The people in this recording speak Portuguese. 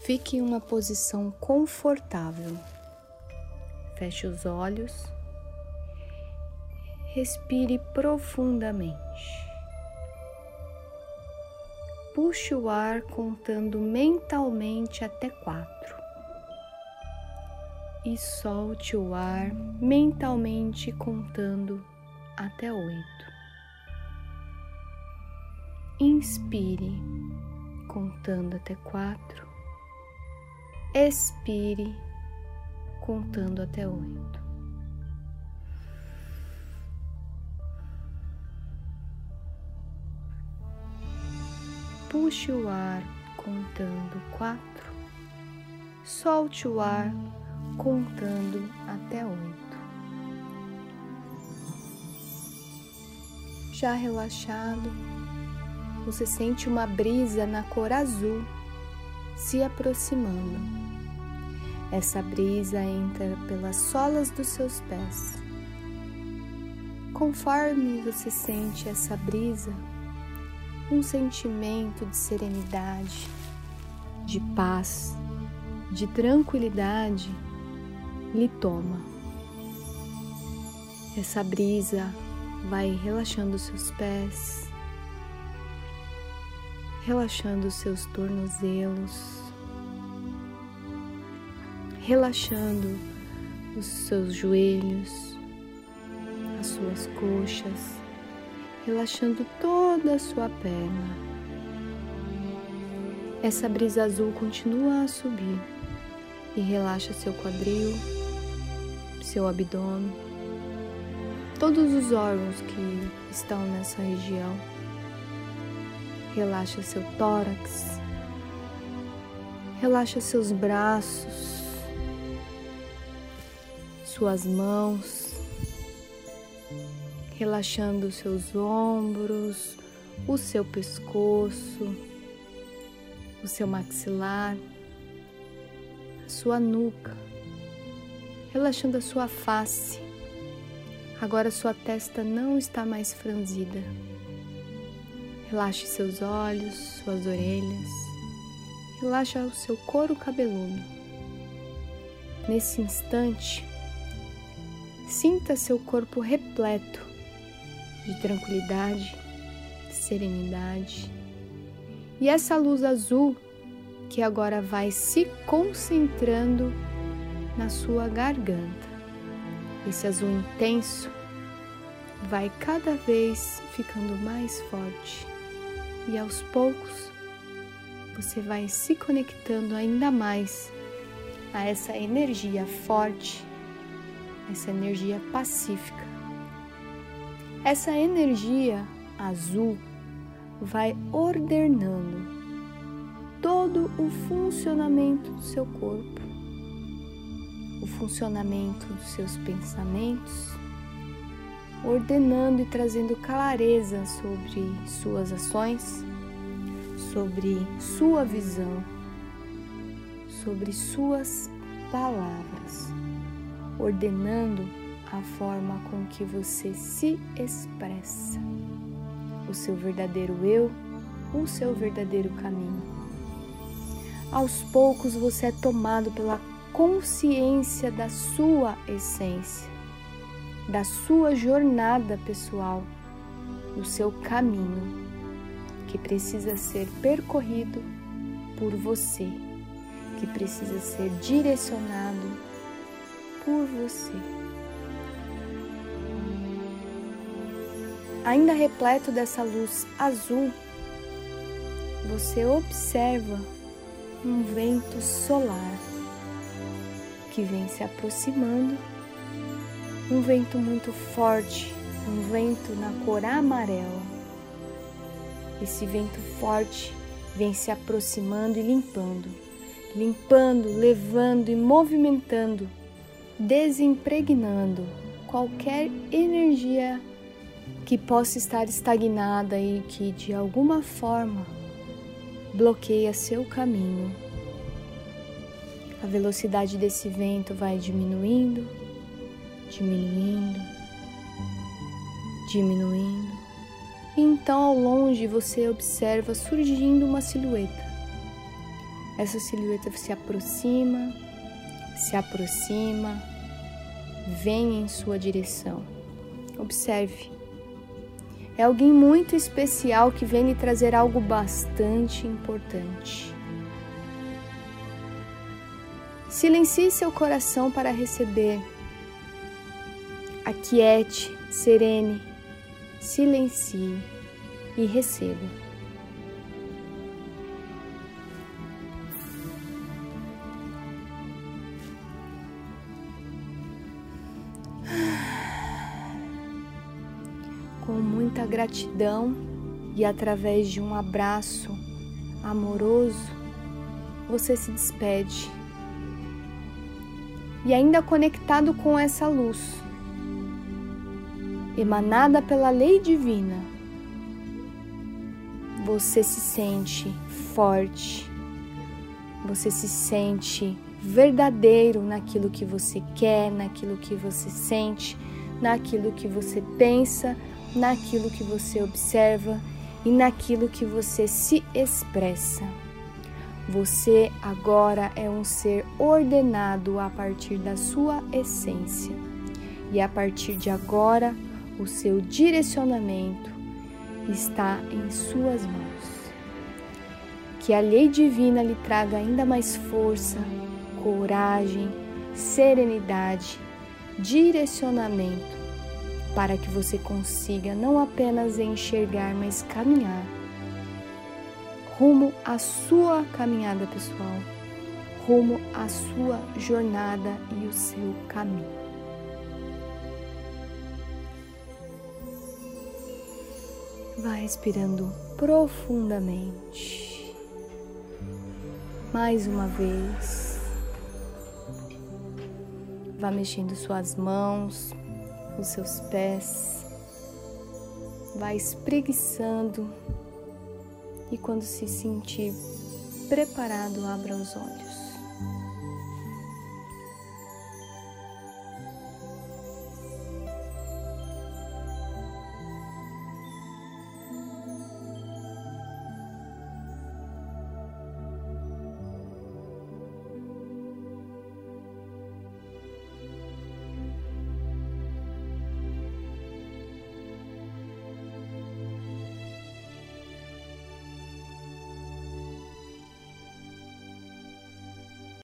Fique em uma posição confortável. Feche os olhos. Respire profundamente. Puxe o ar contando mentalmente até quatro. E solte o ar mentalmente contando até oito. Inspire contando até quatro. Expire contando até oito. Puxe o ar contando quatro, solte o ar contando até oito. Já relaxado, você sente uma brisa na cor azul se aproximando. Essa brisa entra pelas solas dos seus pés. Conforme você sente essa brisa, um sentimento de serenidade, de paz, de tranquilidade lhe toma. Essa brisa vai relaxando seus pés, relaxando seus tornozelos, relaxando os seus joelhos, as suas coxas relaxando toda a sua perna. Essa brisa azul continua a subir e relaxa seu quadril, seu abdômen, todos os órgãos que estão nessa região. Relaxa seu tórax, relaxa seus braços, suas mãos, relaxando seus ombros, o seu pescoço, o seu maxilar, a sua nuca, relaxando a sua face. Agora sua testa não está mais franzida. Relaxe seus olhos, suas orelhas. Relaxa o seu couro cabeludo. Nesse instante, sinta seu corpo repleto de tranquilidade, de serenidade. E essa luz azul que agora vai se concentrando na sua garganta. Esse azul intenso vai cada vez ficando mais forte e aos poucos você vai se conectando ainda mais a essa energia forte, essa energia pacífica. Essa energia azul vai ordenando todo o funcionamento do seu corpo, o funcionamento dos seus pensamentos, ordenando e trazendo clareza sobre suas ações, sobre sua visão, sobre suas palavras, ordenando a forma com que você se expressa, o seu verdadeiro eu, o seu verdadeiro caminho. Aos poucos você é tomado pela consciência da sua essência, da sua jornada pessoal, do seu caminho que precisa ser percorrido por você, que precisa ser direcionado por você. ainda repleto dessa luz azul, você observa um vento solar que vem se aproximando, um vento muito forte, um vento na cor amarela. Esse vento forte vem se aproximando e limpando, limpando, levando e movimentando, desimpregnando qualquer energia que possa estar estagnada e que de alguma forma bloqueia seu caminho. A velocidade desse vento vai diminuindo, diminuindo, diminuindo. E então ao longe você observa surgindo uma silhueta. Essa silhueta se aproxima, se aproxima, vem em sua direção. Observe. É alguém muito especial que vem lhe trazer algo bastante importante. Silencie seu coração para receber. Aquiete, serene, silencie e receba. Com muita gratidão e através de um abraço amoroso, você se despede e ainda conectado com essa luz, emanada pela lei divina, você se sente forte, você se sente verdadeiro naquilo que você quer, naquilo que você sente, naquilo que você pensa, naquilo que você observa e naquilo que você se expressa. Você agora é um ser ordenado a partir da sua essência. E a partir de agora, o seu direcionamento está em suas mãos. Que a lei divina lhe traga ainda mais força, coragem, serenidade, direcionamento, para que você consiga não apenas enxergar, mas caminhar rumo à sua caminhada pessoal, rumo à sua jornada e o seu caminho. Vai respirando profundamente. Mais uma vez. Vá mexendo suas mãos, os seus pés. Vai espreguiçando e quando se sentir preparado, abra os olhos.